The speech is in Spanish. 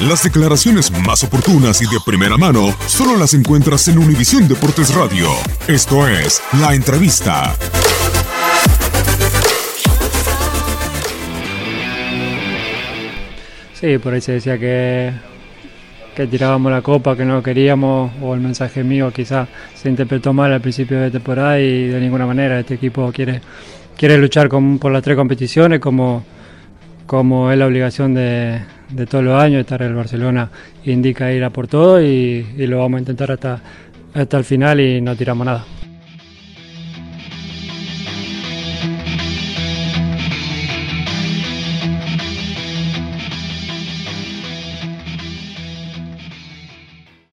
Las declaraciones más oportunas y de primera mano solo las encuentras en Univisión Deportes Radio. Esto es La Entrevista. Sí, por ahí se decía que, que tirábamos la copa, que no queríamos, o el mensaje mío quizás se interpretó mal al principio de temporada y de ninguna manera este equipo quiere, quiere luchar por las tres competiciones como, como es la obligación de, todos los años, estar el Barcelona indica ir a por todo y, y lo vamos a intentar hasta, hasta el final y no tiramos nada.